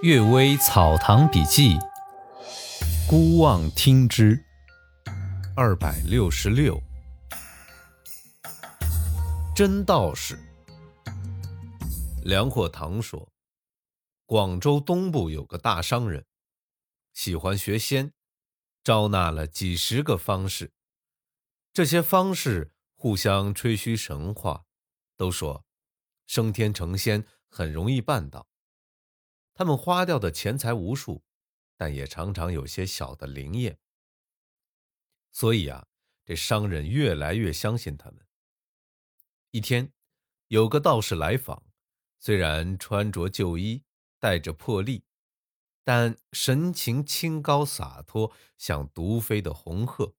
《岳微草堂笔记》，孤望听之，二百六十六。真道士梁阔堂说，广州东部有个大商人，喜欢学仙，招纳了几十个方士。这些方士互相吹嘘神话，都说升天成仙很容易办到。他们花掉的钱财无数，但也常常有些小的灵验。所以啊，这商人越来越相信他们。一天，有个道士来访，虽然穿着旧衣，带着破笠，但神情清高洒脱，像独飞的鸿鹤，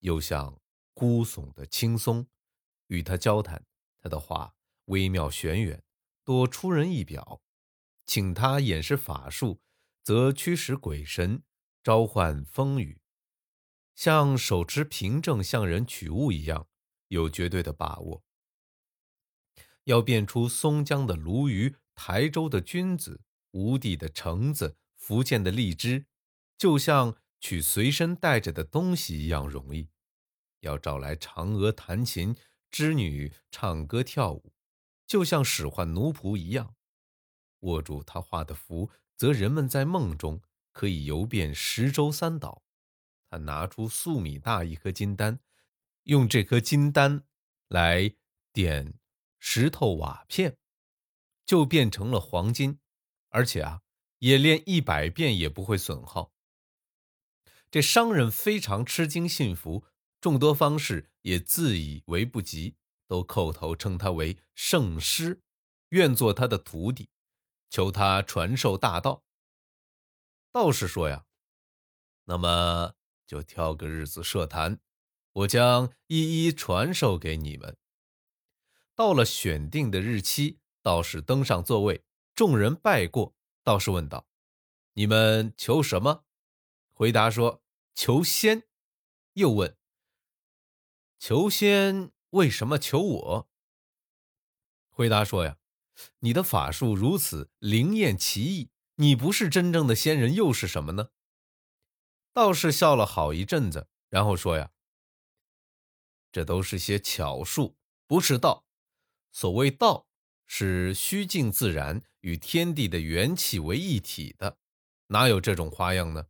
又像孤耸的青松。与他交谈，他的话微妙玄远，多出人意表。请他演示法术，则驱使鬼神，召唤风雨，像手持凭证向人取物一样，有绝对的把握。要变出松江的鲈鱼、台州的君子、吴地的橙子、福建的荔枝，就像取随身带着的东西一样容易。要找来嫦娥弹琴，织女唱歌跳舞，就像使唤奴仆一样。握住他画的符，则人们在梦中可以游遍十洲三岛。他拿出粟米大一颗金丹，用这颗金丹来点石头瓦片，就变成了黄金，而且啊，也练一百遍也不会损耗。这商人非常吃惊，信服，众多方士也自以为不及，都叩头称他为圣师，愿做他的徒弟。求他传授大道。道士说：“呀，那么就挑个日子设坛，我将一一传授给你们。”到了选定的日期，道士登上座位，众人拜过。道士问道：“你们求什么？”回答说：“求仙。”又问：“求仙为什么求我？”回答说：“呀。”你的法术如此灵验奇异，你不是真正的仙人又是什么呢？道士笑了好一阵子，然后说：“呀，这都是些巧术，不是道。所谓道，是虚静自然，与天地的元气为一体的，哪有这种花样呢？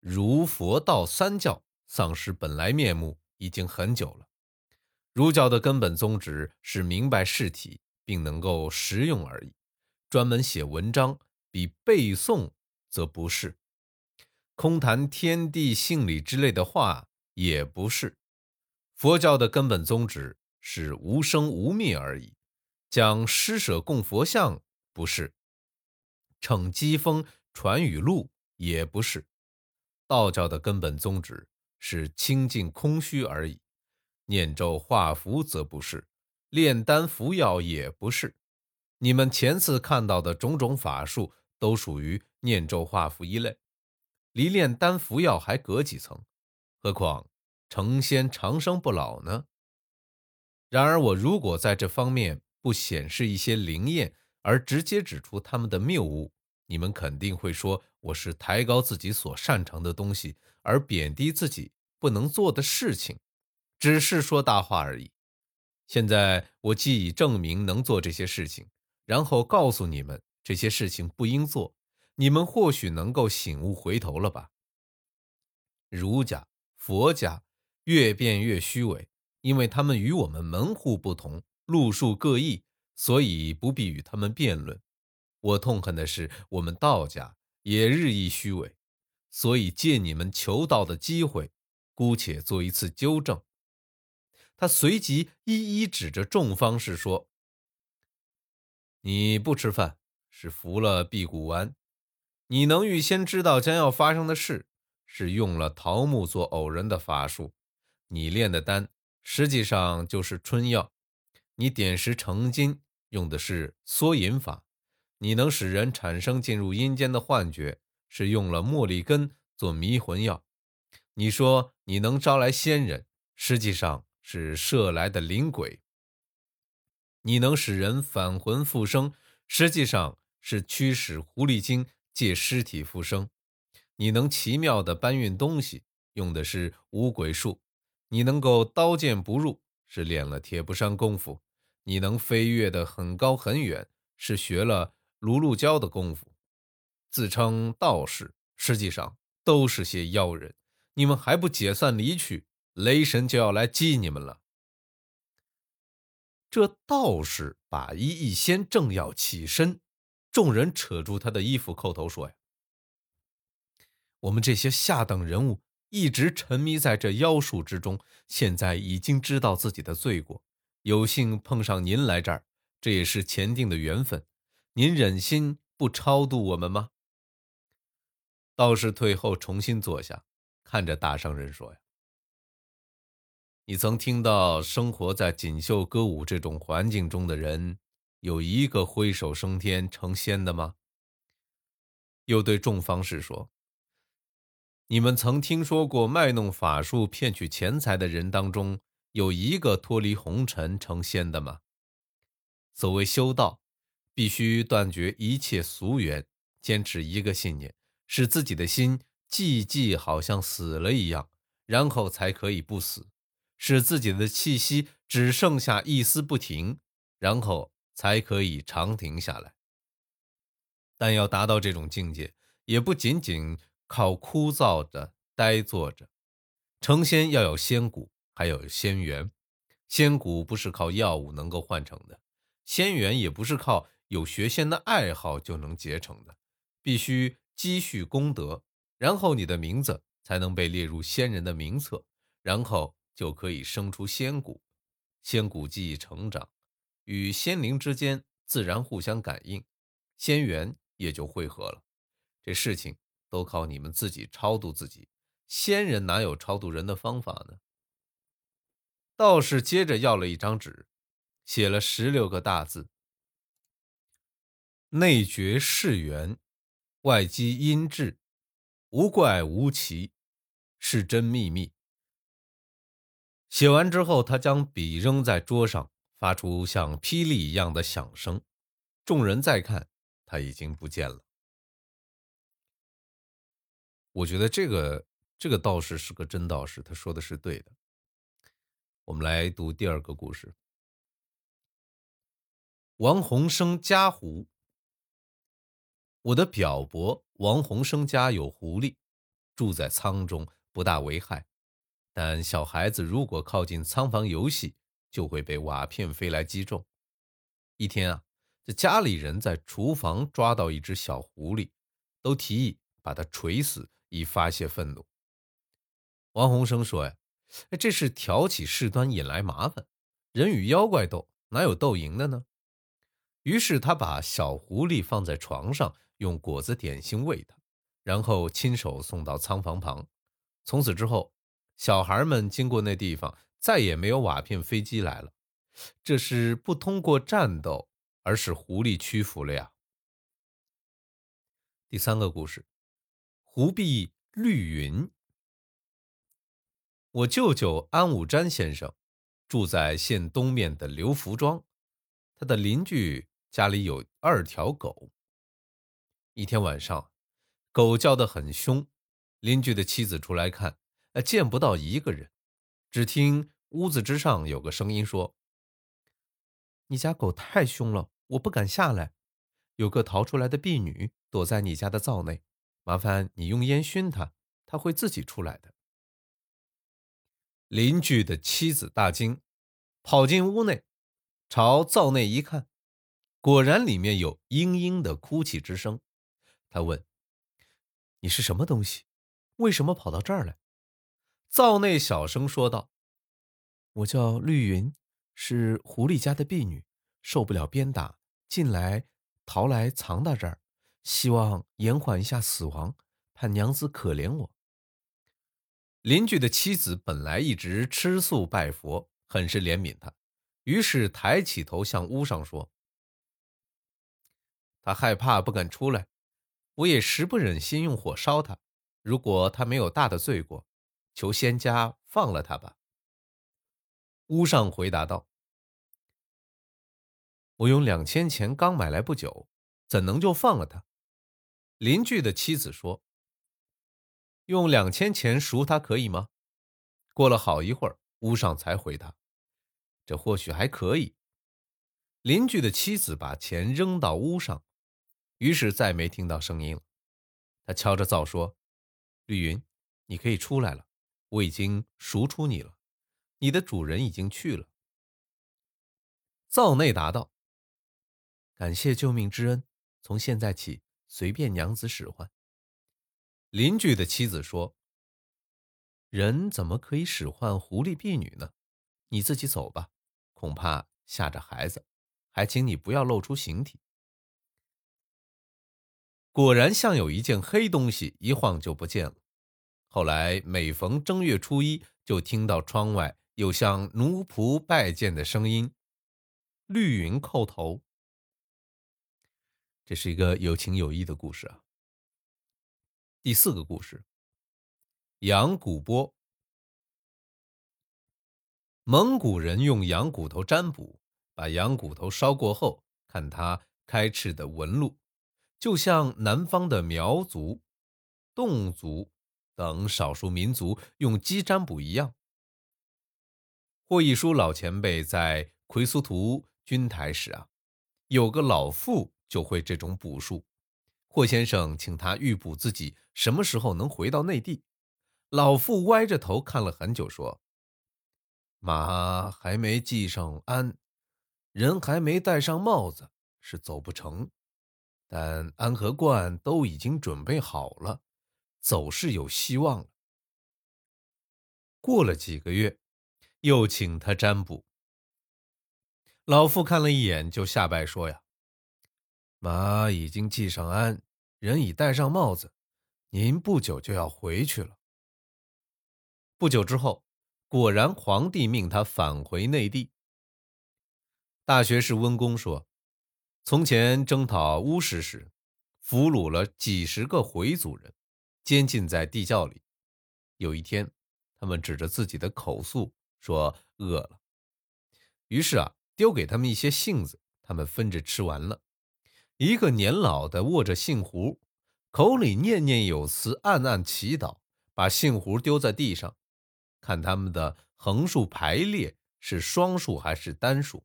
儒、佛、道三教丧失本来面目已经很久了。儒教的根本宗旨是明白事体。”并能够实用而已，专门写文章比背诵则不是，空谈天地性理之类的话也不是。佛教的根本宗旨是无生无灭而已，讲施舍供佛像不是，逞机锋传语录也不是。道教的根本宗旨是清净空虚而已，念咒画符则不是。炼丹服药也不是，你们前次看到的种种法术都属于念咒画符一类，离炼丹服药还隔几层，何况成仙长生不老呢？然而，我如果在这方面不显示一些灵验，而直接指出他们的谬误，你们肯定会说我是抬高自己所擅长的东西，而贬低自己不能做的事情，只是说大话而已。现在我既已证明能做这些事情，然后告诉你们这些事情不应做，你们或许能够醒悟回头了吧？儒家、佛家越变越虚伪，因为他们与我们门户不同，路数各异，所以不必与他们辩论。我痛恨的是我们道家也日益虚伪，所以借你们求道的机会，姑且做一次纠正。他随即一一指着众方士说：“你不吃饭是服了辟谷丸，你能预先知道将要发生的事，是用了桃木做偶人的法术。你炼的丹实际上就是春药，你点石成金用的是缩引法。你能使人产生进入阴间的幻觉，是用了茉莉根做迷魂药。你说你能招来仙人，实际上。”是射来的灵鬼。你能使人返魂复生，实际上是驱使狐狸精借尸体复生；你能奇妙的搬运东西，用的是五鬼术；你能够刀剑不入，是练了铁布衫功夫；你能飞跃的很高很远，是学了卢鹿胶的功夫。自称道士，实际上都是些妖人。你们还不解散离去，雷神就要来击你们了。这道士把衣一掀，正要起身，众人扯住他的衣服，叩头说：“呀，我们这些下等人物一直沉迷在这妖术之中，现在已经知道自己的罪过，有幸碰上您来这儿，这也是前定的缘分。您忍心不超度我们吗？”道士退后，重新坐下，看着大商人说：“呀。”你曾听到生活在锦绣歌舞这种环境中的人，有一个挥手升天成仙的吗？又对众方士说：“你们曾听说过卖弄法术骗取钱财的人当中，有一个脱离红尘成仙的吗？所谓修道，必须断绝一切俗缘，坚持一个信念，使自己的心寂寂好像死了一样，然后才可以不死。”使自己的气息只剩下一丝不停，然后才可以长停下来。但要达到这种境界，也不仅仅靠枯燥的呆坐着。成仙要有仙骨，还有仙缘。仙骨不是靠药物能够换成的，仙缘也不是靠有学仙的爱好就能结成的。必须积蓄功德，然后你的名字才能被列入仙人的名册，然后。就可以生出仙骨，仙骨记忆成长，与仙灵之间自然互相感应，仙缘也就汇合了。这事情都靠你们自己超度自己，仙人哪有超度人的方法呢？道士接着要了一张纸，写了十六个大字：“内绝世缘，外积阴质，无怪无奇，是真秘密。”写完之后，他将笔扔在桌上，发出像霹雳一样的响声。众人再看，他已经不见了。我觉得这个这个道士是个真道士，他说的是对的。我们来读第二个故事。王洪生家狐。我的表伯王洪生家有狐狸，住在仓中，不大为害。但小孩子如果靠近仓房游戏，就会被瓦片飞来击中。一天啊，这家里人在厨房抓到一只小狐狸，都提议把它锤死，以发泄愤怒。王洪生说：“呀，这是挑起事端，引来麻烦。人与妖怪斗，哪有斗赢的呢？”于是他把小狐狸放在床上，用果子点心喂它，然后亲手送到仓房旁。从此之后。小孩们经过那地方，再也没有瓦片飞机来了。这是不通过战斗，而使狐狸屈服了呀。第三个故事，狐婢绿云。我舅舅安武瞻先生住在县东面的刘福庄，他的邻居家里有二条狗。一天晚上，狗叫得很凶，邻居的妻子出来看。呃，见不到一个人，只听屋子之上有个声音说：“你家狗太凶了，我不敢下来。有个逃出来的婢女躲在你家的灶内，麻烦你用烟熏它，它会自己出来的。”邻居的妻子大惊，跑进屋内，朝灶内一看，果然里面有嘤嘤的哭泣之声。他问：“你是什么东西？为什么跑到这儿来？”灶内小声说道：“我叫绿云，是狐狸家的婢女，受不了鞭打，近来逃来藏到这儿，希望延缓一下死亡，盼娘子可怜我。”邻居的妻子本来一直吃素拜佛，很是怜悯他，于是抬起头向屋上说：“他害怕不敢出来，我也实不忍心用火烧他。如果他没有大的罪过。”求仙家放了他吧。屋上回答道：“我用两千钱刚买来不久，怎能就放了他？邻居的妻子说：“用两千钱赎他可以吗？”过了好一会儿，屋上才回答：“这或许还可以。”邻居的妻子把钱扔到屋上，于是再没听到声音了。他敲着灶说：“绿云，你可以出来了，我已经赎出你了，你的主人已经去了。”灶内答道：“感谢救命之恩，从现在起随便娘子使唤。”邻居的妻子说：“人怎么可以使唤狐狸婢女呢？你自己走吧，恐怕吓着孩子，还请你不要露出形体。”果然像有一件黑东西，一晃就不见了。后来每逢正月初一，就听到窗外有向奴仆拜见的声音。绿云叩头，这是一个有情有义的故事啊。第四个故事，羊骨钵。蒙古人用羊骨头占卜，把羊骨头烧过后，看它开翅的纹路，就像南方的苗族、侗族等少数民族用鸡占卜一样。霍一书老前辈在奎苏图。军台时啊，有个老妇就会这种卜术。霍先生请他预卜自己什么时候能回到内地。老妇歪着头看了很久，说：“马还没系上鞍，人还没戴上帽子，是走不成。但鞍和冠都已经准备好了，走是有希望了。”过了几个月，又请他占卜。老妇看了一眼，就下拜说：“呀，马已经系上鞍，人已戴上帽子，您不久就要回去了。”不久之后，果然皇帝命他返回内地。大学士温公说：“从前征讨乌石时，俘虏了几十个回族人，监禁在地窖里。有一天，他们指着自己的口诉说饿了，于是啊。”丢给他们一些杏子，他们分着吃完了。一个年老的握着杏核，口里念念有词，暗暗祈祷，把杏核丢在地上，看他们的横竖排列是双数还是单数。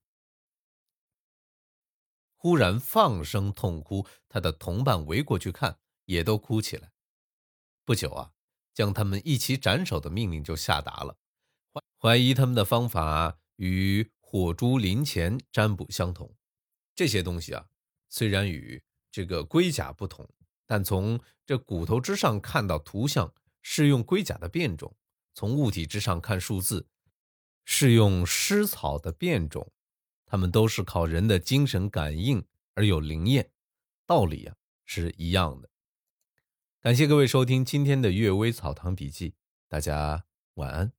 忽然放声痛哭，他的同伴围过去看，也都哭起来。不久啊，将他们一起斩首的命令就下达了，怀疑他们的方法与。火珠鳞钱占卜相同，这些东西啊，虽然与这个龟甲不同，但从这骨头之上看到图像是用龟甲的变种；从物体之上看数字是用湿草的变种。他们都是靠人的精神感应而有灵验，道理啊是一样的。感谢各位收听今天的《阅微草堂笔记》，大家晚安。